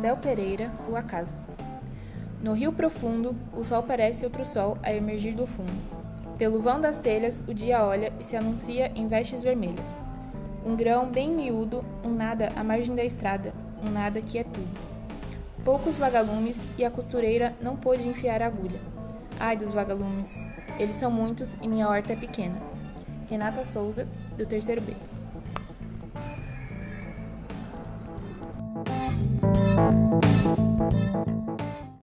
Abel Pereira, O Acaso. No rio profundo, o sol parece outro sol a emergir do fundo. Pelo vão das telhas, o dia olha e se anuncia em vestes vermelhas. Um grão bem miúdo, um nada à margem da estrada, um nada que é tudo. Poucos vagalumes e a costureira não pôde enfiar a agulha. Ai dos vagalumes, eles são muitos e minha horta é pequena. Renata Souza, do terceiro B.